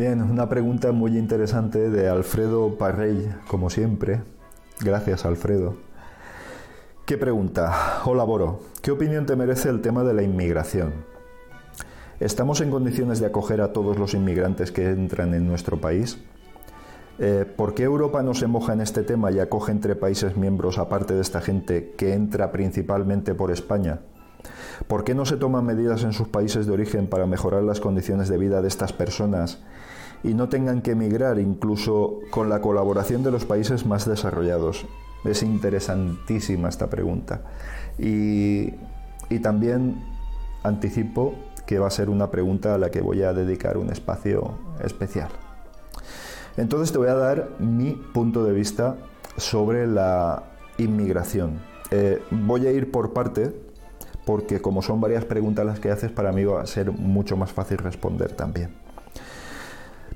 Una pregunta muy interesante de Alfredo Parrell, como siempre. Gracias, Alfredo. ¿Qué pregunta? Hola, Boro. ¿Qué opinión te merece el tema de la inmigración? ¿Estamos en condiciones de acoger a todos los inmigrantes que entran en nuestro país? Eh, ¿Por qué Europa no se moja en este tema y acoge entre países miembros, aparte de esta gente que entra principalmente por España? ¿Por qué no se toman medidas en sus países de origen para mejorar las condiciones de vida de estas personas y no tengan que emigrar incluso con la colaboración de los países más desarrollados? Es interesantísima esta pregunta. Y, también anticipo que va a ser una pregunta a la que voy a dedicar un espacio especial. Entonces te voy a dar mi punto de vista sobre la inmigración. Eh, voy a ir por parte porque como son varias preguntas las que haces, para mí va a ser mucho más fácil responder también.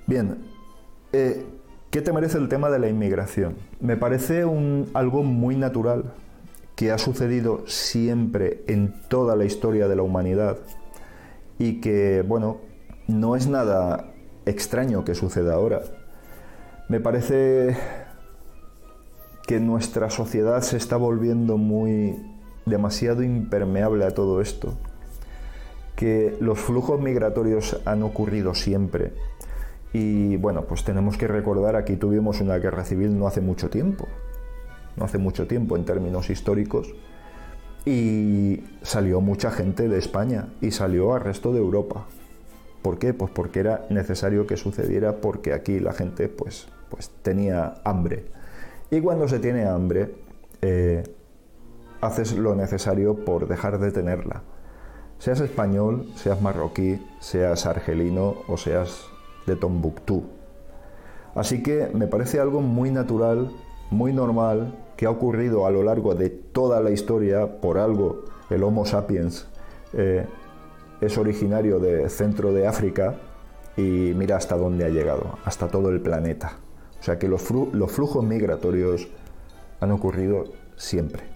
Bien, eh, ¿qué te merece el tema de la inmigración? Me parece un, algo muy natural que ha sucedido siempre en toda la historia de la humanidad y que, bueno, no es nada extraño que suceda ahora. Me parece que nuestra sociedad se está volviendo muy demasiado impermeable a todo esto, que los flujos migratorios han ocurrido siempre. Y bueno, pues tenemos que recordar, aquí tuvimos una guerra civil no hace mucho tiempo, no hace mucho tiempo en términos históricos, y salió mucha gente de España y salió al resto de Europa. ¿Por qué? Pues porque era necesario que sucediera porque aquí la gente pues, pues tenía hambre. Y cuando se tiene hambre, eh, haces lo necesario por dejar de tenerla. Seas español, seas marroquí, seas argelino o seas de Tombuctú. Así que me parece algo muy natural, muy normal, que ha ocurrido a lo largo de toda la historia, por algo el Homo sapiens eh, es originario del centro de África y mira hasta dónde ha llegado, hasta todo el planeta. O sea que los, flujos migratorios han ocurrido siempre.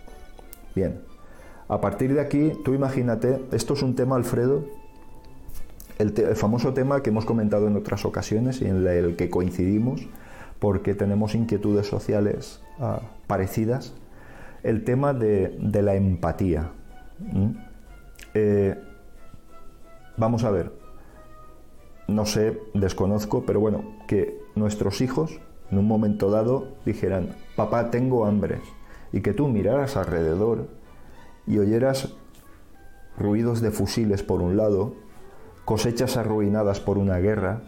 Bien, a partir de aquí, tú imagínate, esto es un tema, Alfredo, el, famoso tema que hemos comentado en otras ocasiones y en el que coincidimos, porque tenemos inquietudes sociales ah, parecidas, el tema de, la empatía. Eh, vamos a ver, no sé, desconozco, pero bueno, que nuestros hijos en un momento dado dijeran, papá, tengo hambre, y que tú miraras alrededor y oyeras ruidos de fusiles por un lado, cosechas arruinadas por una guerra,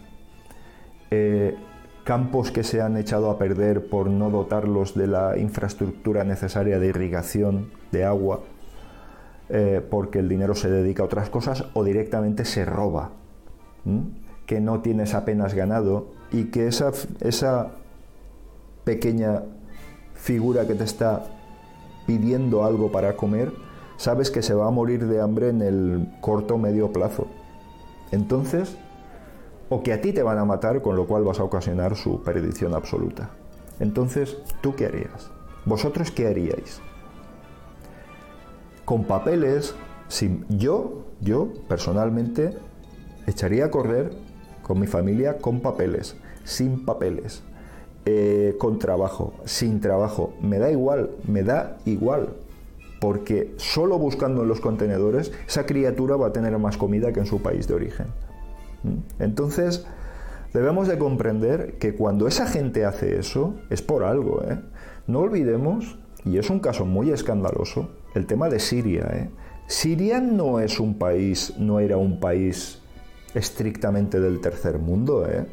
eh, campos que se han echado a perder por no dotarlos de la infraestructura necesaria de irrigación, de agua, eh, porque el dinero se dedica a otras cosas o directamente se roba, que no tienes apenas ganado y que esa, esa pequeña figura que te está pidiendo algo para comer, sabes que se va a morir de hambre en el corto o medio plazo. Entonces, o que a ti te van a matar, con lo cual vas a ocasionar su perdición absoluta. Entonces, ¿tú qué harías? ¿Vosotros qué haríais? Con papeles, sin, yo, yo personalmente, echaría a correr con mi familia con papeles, sin papeles, eh, con trabajo, sin trabajo. Me da igual, me da igual. Porque solo buscando en los contenedores, esa criatura va a tener más comida que en su país de origen. ¿Mm? Entonces, debemos de comprender que cuando esa gente hace eso, es por algo. ¿eh? No olvidemos, y es un caso muy escandaloso, el tema de Siria. ¿eh? Siria no es un país, no era un país estrictamente del tercer mundo. ¿eh?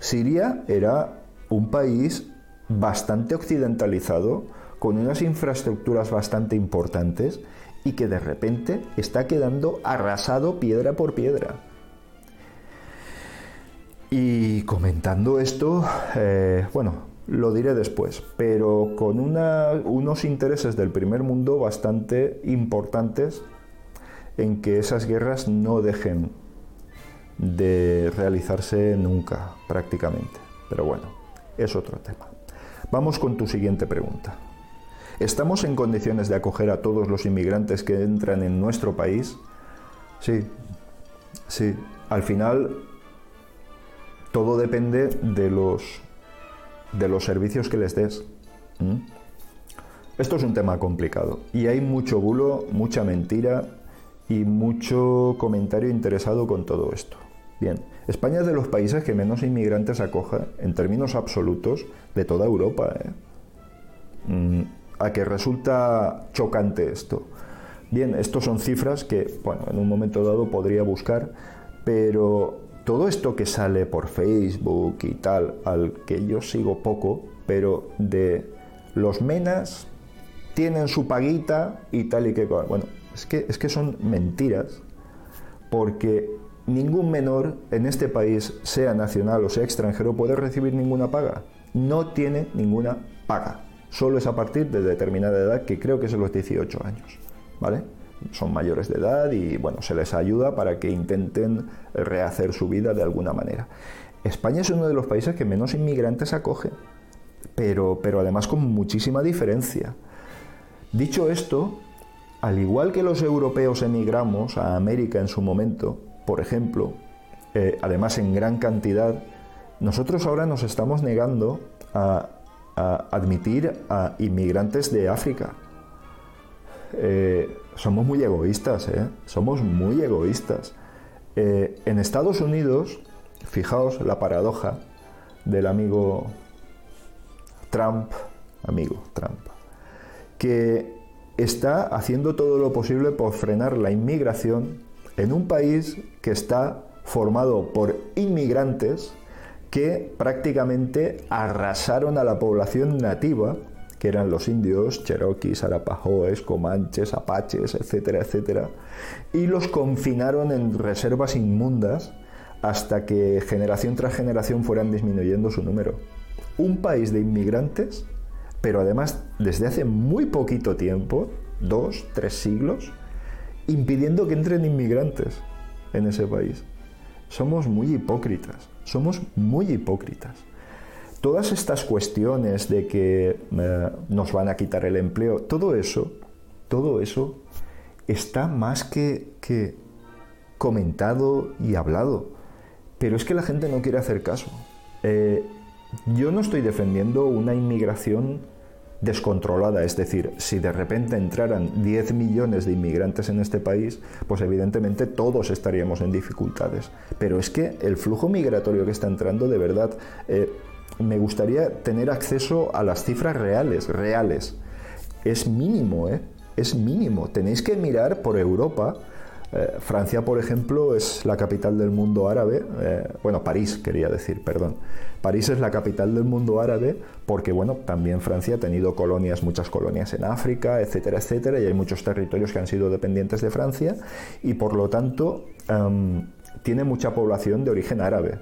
Siria era un país bastante occidentalizado, con unas infraestructuras bastante importantes y que de repente está quedando arrasado piedra por piedra. Y comentando esto, eh, bueno, lo diré después, pero con unos intereses del primer mundo bastante importantes en que esas guerras no dejen de realizarse nunca, prácticamente. Pero bueno, es otro tema. Vamos con tu siguiente pregunta. ¿Estamos en condiciones de acoger a todos los inmigrantes que entran en nuestro país? Sí, sí. Al final todo depende de los, de los servicios que les des. Esto es un tema complicado y hay mucho bulo, mucha mentira y mucho comentario interesado con todo esto. Bien, España es de los países que menos inmigrantes acoge en términos absolutos de toda Europa. ¿eh? Mm, a que resulta chocante esto. Bien, estos son cifras que, bueno, en un momento dado podría buscar, pero todo esto que sale por Facebook y tal, al que yo sigo poco, pero de los menas tienen su paguita y tal y que bueno, es que es que son mentiras porque ningún menor en este país, sea nacional o sea extranjero, puede recibir ninguna paga. No tiene ninguna paga. Solo es a partir de determinada edad, que creo que son los 18 años. ¿Vale? Son mayores de edad y bueno, se les ayuda para que intenten rehacer su vida de alguna manera. España es uno de los países que menos inmigrantes acoge, pero, pero además con muchísima diferencia. Dicho esto, al igual que los europeos emigramos a América en su momento, por ejemplo, eh, además en gran cantidad, nosotros ahora nos estamos negando a, admitir a inmigrantes de África. Eh, somos muy egoístas, ¿eh? somos muy egoístas. en Estados Unidos, fijaos la paradoja del amigo Trump, amigo Trump, que está haciendo todo lo posible por frenar la inmigración en un país que está formado por inmigrantes que prácticamente arrasaron a la población nativa, que eran los indios, cherokees, arapahoes, comanches, apaches, etcétera, etcétera, y los confinaron en reservas inmundas hasta que generación tras generación fueran disminuyendo su número. Un país de inmigrantes, pero además desde hace muy poquito tiempo, dos, tres siglos, impidiendo que entren inmigrantes en ese país. Somos muy hipócritas, somos muy hipócritas. Todas estas cuestiones de que eh, nos van a quitar el empleo, todo eso, todo eso está más que, comentado y hablado. Pero es que la gente no quiere hacer caso. Eh, yo no estoy defendiendo una inmigración descontrolada, es decir, si de repente entraran 10 millones de inmigrantes en este país, pues evidentemente todos estaríamos en dificultades. Pero es que el flujo migratorio que está entrando, de verdad, eh, me gustaría tener acceso a las cifras reales, reales. Es mínimo, ¿eh? Es mínimo. Tenéis que mirar por Europa eh, Francia, por ejemplo, es la capital del mundo árabe, eh, bueno, París quería decir, perdón. París es la capital del mundo árabe porque, bueno, también Francia ha tenido colonias, muchas colonias en África, etcétera, etcétera, y hay muchos territorios que han sido dependientes de Francia y, por lo tanto, em, tiene mucha población de origen árabe.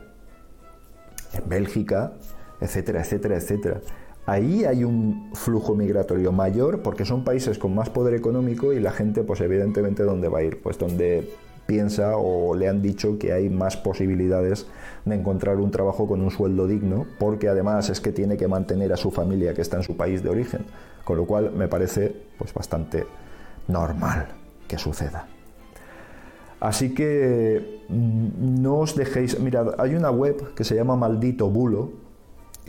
En Bélgica, etcétera, etcétera, etcétera. Ahí hay un flujo migratorio mayor porque son países con más poder económico y la gente, pues evidentemente, ¿dónde va a ir? Pues donde piensa o le han dicho que hay más posibilidades de encontrar un trabajo con un sueldo digno, porque además es que tiene que mantener a su familia que está en su país de origen, con lo cual me parece pues bastante normal que suceda. Así que mm, no os dejéis, mirad, hay una web que se llama Maldito Bulo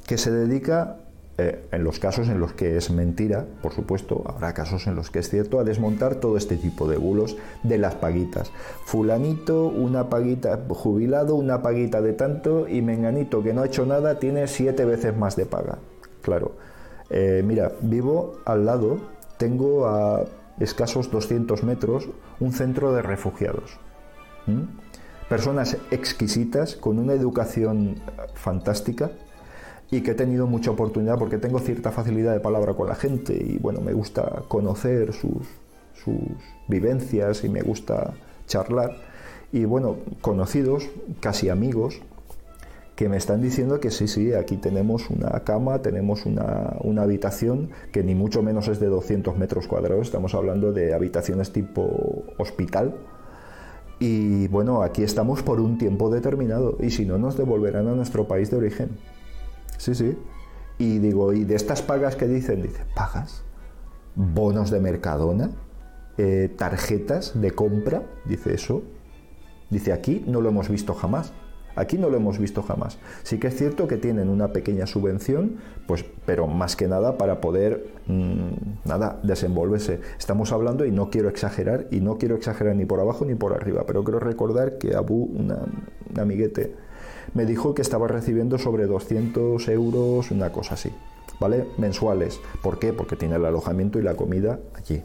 que se dedica eh, en los casos en los que es mentira, por supuesto, habrá casos en los que es cierto, a desmontar todo este tipo de bulos de las paguitas. Fulanito, una paguita, jubilado, una paguita de tanto, y menganito que no ha hecho nada tiene siete veces más de paga. Claro. Eh, mira, vivo al lado, tengo a escasos 200 metros un centro de refugiados. Personas exquisitas, con una educación fantástica, y que he tenido mucha oportunidad porque tengo cierta facilidad de palabra con la gente y bueno, me gusta conocer sus, sus vivencias y me gusta charlar. Y bueno, conocidos, casi amigos, que me están diciendo que sí, sí, aquí tenemos una cama, tenemos una, una, habitación que ni mucho menos es de 200 metros cuadrados, estamos hablando de habitaciones tipo hospital. Y bueno, aquí estamos por un tiempo determinado y si no nos devolverán a nuestro país de origen. Sí, sí. Y digo, ¿y de estas pagas que dicen? Dice, ¿pagas? ¿Bonos de Mercadona? Eh, ¿Tarjetas de compra? Dice eso. Dice, aquí no lo hemos visto jamás. Aquí no lo hemos visto jamás. Sí que es cierto que tienen una pequeña subvención, pues, pero más que nada para poder mm, nada, desenvolverse. Estamos hablando, y no quiero exagerar, y no quiero exagerar ni por abajo ni por arriba, pero quiero recordar que Abu, una, un amiguete, me dijo que estaba recibiendo sobre 200 euros, una cosa así, ¿vale? Mensuales. ¿Por qué? Porque tiene el alojamiento y la comida allí,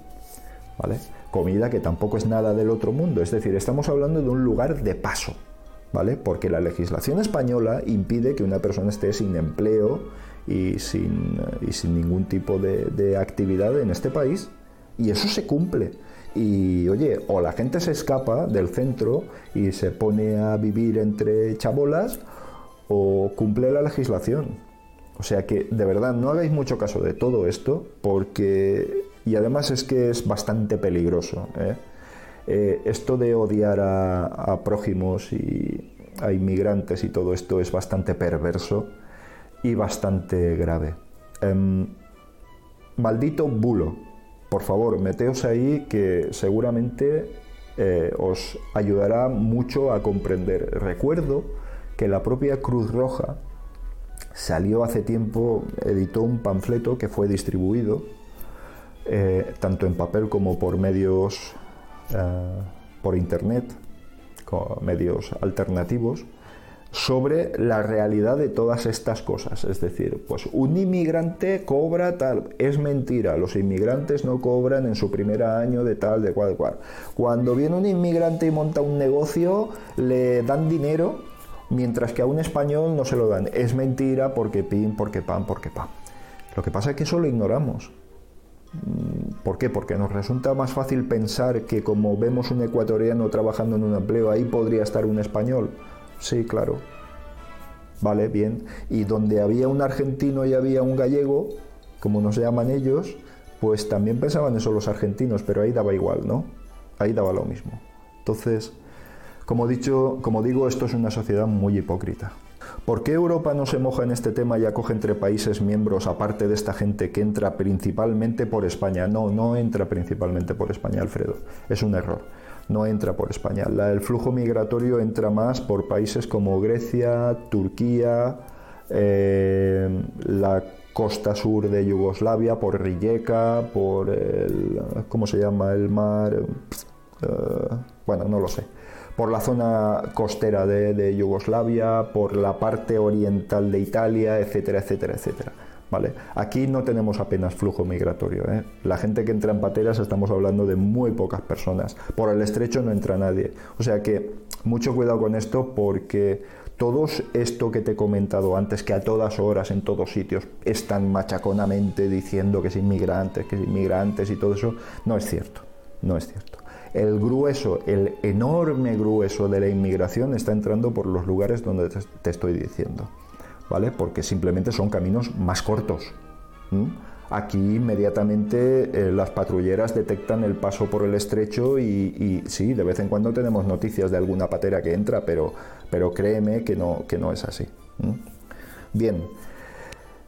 ¿vale? Comida que tampoco es nada del otro mundo, es decir, estamos hablando de un lugar de paso. ¿vale? Porque la legislación española impide que una persona esté sin empleo y sin, y sin ningún tipo de, de actividad en este país. Y eso se cumple. Y oye, o la gente se escapa del centro y se pone a vivir entre chabolas, o cumple la legislación. O sea que de verdad no hagáis mucho caso de todo esto, porque. Y además es que es bastante peligroso. ¿eh? Eh, esto de odiar a, prójimos y a inmigrantes y todo esto es bastante perverso y bastante grave. Em, maldito bulo, por favor, meteos ahí que seguramente eh, os ayudará mucho a comprender. Recuerdo que la propia Cruz Roja salió hace tiempo, editó un panfleto que fue distribuido eh, tanto en papel como por medios eh, por internet, medios alternativos, sobre la realidad de todas estas cosas. Es decir, pues un inmigrante cobra tal, es mentira, los inmigrantes no cobran en su primer año de tal, de cual, de cual. Cuando viene un inmigrante y monta un negocio, le dan dinero, mientras que a un español no se lo dan. Es mentira porque pin, porque pan, porque pan. Lo que pasa es que eso lo ignoramos. Mm, ¿Por qué? Porque nos resulta más fácil pensar que como vemos un ecuatoriano trabajando en un empleo, ahí podría estar un español. Sí, claro. Vale, bien. Y donde había un argentino y había un gallego, como nos llaman ellos, pues también pensaban eso los argentinos, pero ahí daba igual, ¿no? Ahí daba lo mismo. Entonces, como, dicho, como digo, esto es una sociedad muy hipócrita. ¿Por qué Europa no se moja en este tema y acoge entre países miembros, aparte de esta gente que entra principalmente por España? No, no entra principalmente por España, Alfredo. Es un error. No entra por España. el flujo migratorio entra más por países como Grecia, Turquía, eh, la costa sur de Yugoslavia, por Rijeka, por el. ¿Cómo se llama? El mar. Eh, bueno, no lo sé por la zona costera de, Yugoslavia, por la parte oriental de Italia, etcétera, etcétera, etcétera. ¿Vale? Aquí no tenemos apenas flujo migratorio. ¿eh? La gente que entra en pateras estamos hablando de muy pocas personas. Por el estrecho no entra nadie. O sea que mucho cuidado con esto porque todo esto que te he comentado antes, que a todas horas, en todos sitios, están machaconamente diciendo que es inmigrantes, que es inmigrantes y todo eso, no es cierto. No es cierto el grueso, el enorme grueso de la inmigración está entrando por los lugares donde te estoy diciendo, Porque simplemente son caminos más cortos. Aquí inmediatamente eh, las patrulleras detectan el paso por el estrecho y, sí, de vez en cuando tenemos noticias de alguna patera que entra, pero, pero créeme que no, que no es así. Bien,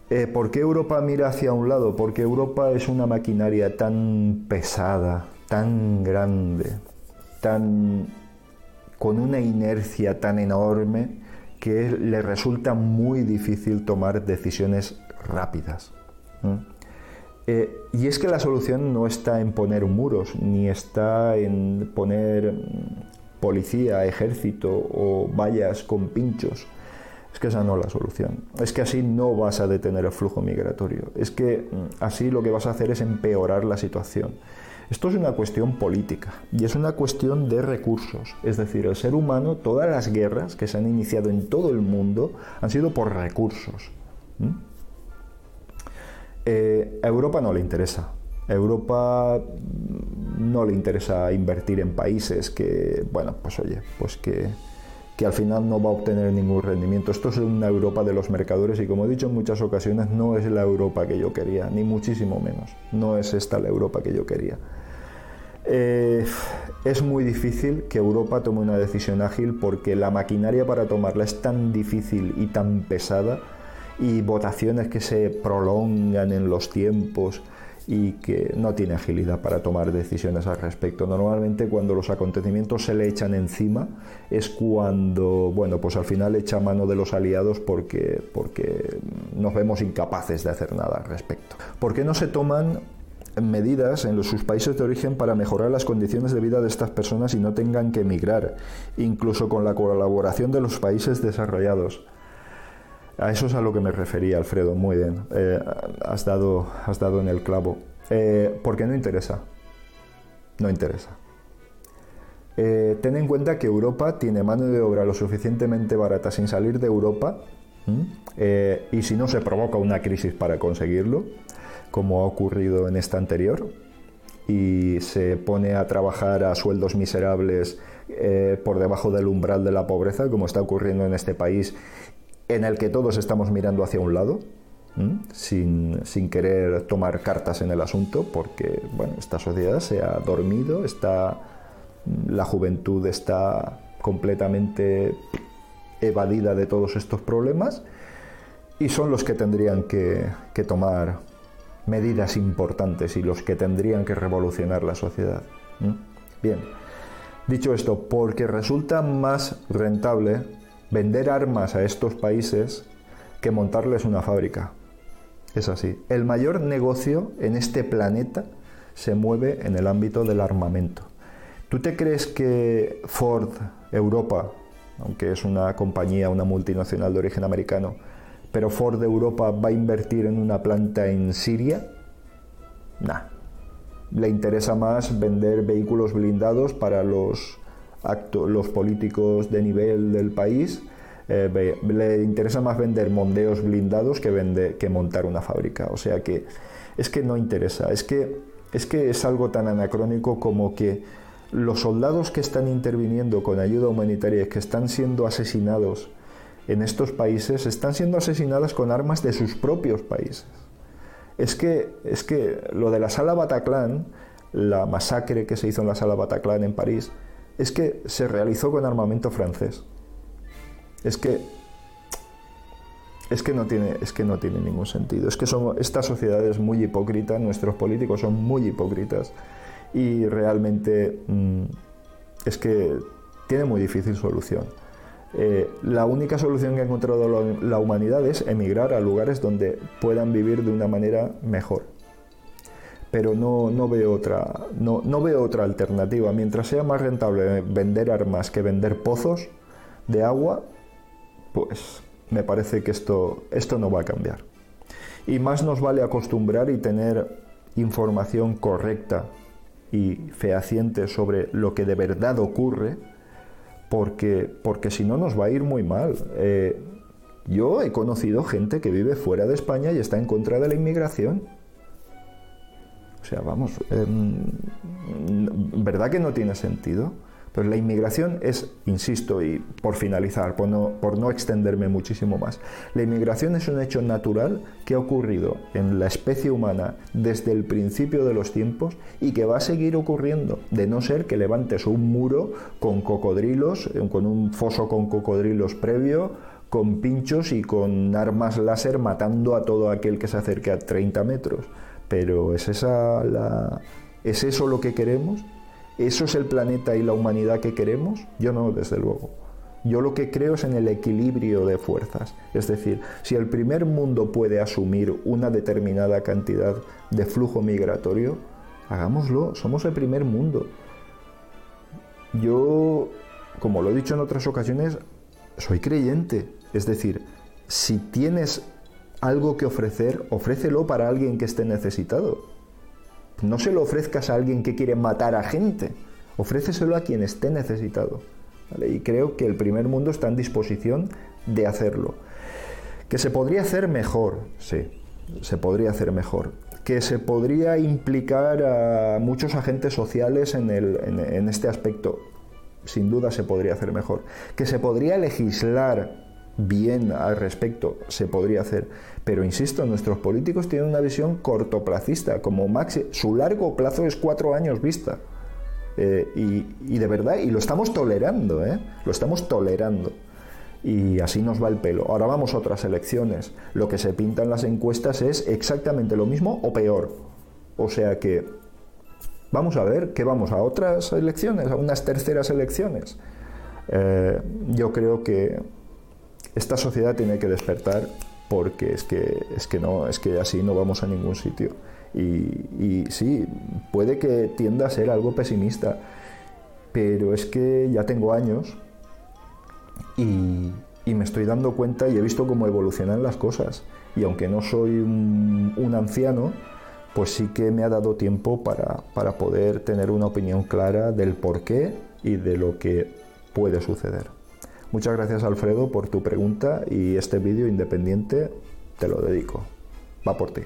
eh, ¿por qué Europa mira hacia un lado? Porque Europa es una maquinaria tan pesada, tan grande, tan con una inercia tan enorme que le resulta muy difícil tomar decisiones rápidas. Eh, y es que la solución no está en poner muros, ni está en poner mm, policía, ejército o vallas con pinchos. Es que esa no es la solución. Es que así no vas a detener el flujo migratorio. Es que mm, así lo que vas a hacer es empeorar la situación. Esto es una cuestión política y es una cuestión de recursos. Es decir, el ser humano, todas las guerras que se han iniciado en todo el mundo han sido por recursos. Eh, a Europa no le interesa. A Europa no le interesa invertir en países que, bueno, pues oye, pues que, que al final no va a obtener ningún rendimiento. Esto es una Europa de los mercadores y como he dicho en muchas ocasiones, no es la Europa que yo quería, ni muchísimo menos. No es esta la Europa que yo quería. Eh, es muy difícil que Europa tome una decisión ágil porque la maquinaria para tomarla es tan difícil y tan pesada y votaciones que se prolongan en los tiempos y que no tiene agilidad para tomar decisiones al respecto. Normalmente cuando los acontecimientos se le echan encima es cuando, bueno, pues al final echa mano de los aliados porque, porque nos vemos incapaces de hacer nada al respecto. ¿Por qué no se toman medidas en sus países de origen para mejorar las condiciones de vida de estas personas y no tengan que emigrar, incluso con la colaboración de los países desarrollados? A eso es a lo que me refería, Alfredo. Muy bien. Eh, has, dado, has dado en el clavo. Eh, porque no interesa. No interesa. Eh, ten en cuenta que Europa tiene mano de obra lo suficientemente barata sin salir de Europa. y si no se provoca una crisis para conseguirlo, como ha ocurrido en esta anterior, y se pone a trabajar a sueldos miserables por debajo del umbral de la pobreza, como está ocurriendo en este país, en el que todos estamos mirando hacia un lado, sin, querer tomar cartas en el asunto, porque bueno, esta sociedad se ha dormido, está, la juventud está completamente evadida de todos estos problemas y son los que tendrían que, que tomar medidas importantes y los que tendrían que revolucionar la sociedad. Bien, dicho esto, porque resulta más rentable vender armas a estos países que montarles una fábrica. Es así. El mayor negocio en este planeta se mueve en el ámbito del armamento. ¿Tú te crees que Ford Europa, aunque es una compañía, una multinacional de origen americano, pero Ford Europa va a invertir en una planta en Siria? Nah. Le interesa más vender vehículos blindados para los los políticos de nivel del país eh, le interesa más vender mondeos blindados que, que montar una fábrica. O sea que es que no interesa, es que, es que es algo tan anacrónico como que los soldados que están interviniendo con ayuda humanitaria que están siendo asesinados en estos países están siendo asesinados con armas de sus propios países. Es que, es que lo de la sala Bataclan, la masacre que se hizo en la sala Bataclan en París, es que se realizó con armamento francés. Es que es que no tiene es que no tiene ningún sentido. Es que somos esta sociedad es muy hipócrita, nuestros políticos son muy hipócritas y realmente mm, es que tiene muy difícil solución. Eh, la única solución que ha encontrado la, humanidad es emigrar a lugares donde puedan vivir de una manera mejor pero no, veo otra, no, veo otra alternativa. Mientras sea más rentable vender armas que vender pozos de agua, pues me parece que esto, esto no va a cambiar. Y más nos vale acostumbrar y tener información correcta y fehaciente sobre lo que de verdad ocurre, porque, porque si no nos va a ir muy mal. Eh, yo he conocido gente que vive fuera de España y está en contra de la inmigración o sea, vamos, em, ¿verdad que no tiene sentido? Pues la inmigración es, insisto, y por finalizar, por no extenderme muchísimo más, la inmigración es un hecho natural que ha ocurrido en la especie humana desde el principio de los tiempos y que va a seguir ocurriendo, de no ser que levantes un muro con cocodrilos, con un foso con cocodrilos previo, con pinchos y con armas láser matando a todo aquel que se acerque a 30 metros. Pero ¿es, esa ¿es eso lo que queremos? ¿Eso es el planeta y la humanidad que queremos? Yo no, desde luego. Yo lo que creo es en el equilibrio de fuerzas. Es decir, si el primer mundo puede asumir una determinada cantidad de flujo migratorio, hagámoslo. Somos el primer mundo. Yo, como lo he dicho en otras ocasiones, soy creyente. Es decir, si tienes algo que ofrecer, ofrécelo para alguien que esté necesitado. No se lo ofrezcas a alguien que quiere matar a gente, ofréceselo a quien esté necesitado. Y creo que el primer mundo está en disposición de hacerlo. Que se podría hacer mejor, sí, se podría hacer mejor. Que se podría implicar a muchos agentes sociales en, en este aspecto, sin duda se podría hacer mejor. Que se podría legislar bien al respecto, se podría hacer. Pero insisto, nuestros políticos tienen una visión cortoplacista, como Maxi, su largo plazo es cuatro años vista. Eh, y, de verdad, y lo estamos tolerando, ¿eh? lo estamos tolerando. Y así nos va el pelo. Ahora vamos a otras elecciones. Lo que se pinta en las encuestas es exactamente lo mismo o peor. O sea que vamos a ver que vamos a otras elecciones, a unas terceras elecciones. Eh, yo creo que esta sociedad tiene que despertar porque es que, es que no, es que así no vamos a ningún sitio. Y, sí, puede que tienda a ser algo pesimista, pero es que ya tengo años y, me estoy dando cuenta y he visto cómo evolucionan las cosas. Y aunque no soy un, anciano, pues sí que me ha dado tiempo para, para poder tener una opinión clara del por qué y de lo que puede suceder. Muchas gracias Alfredo por tu pregunta y este vídeo independiente te lo dedico. Va por ti.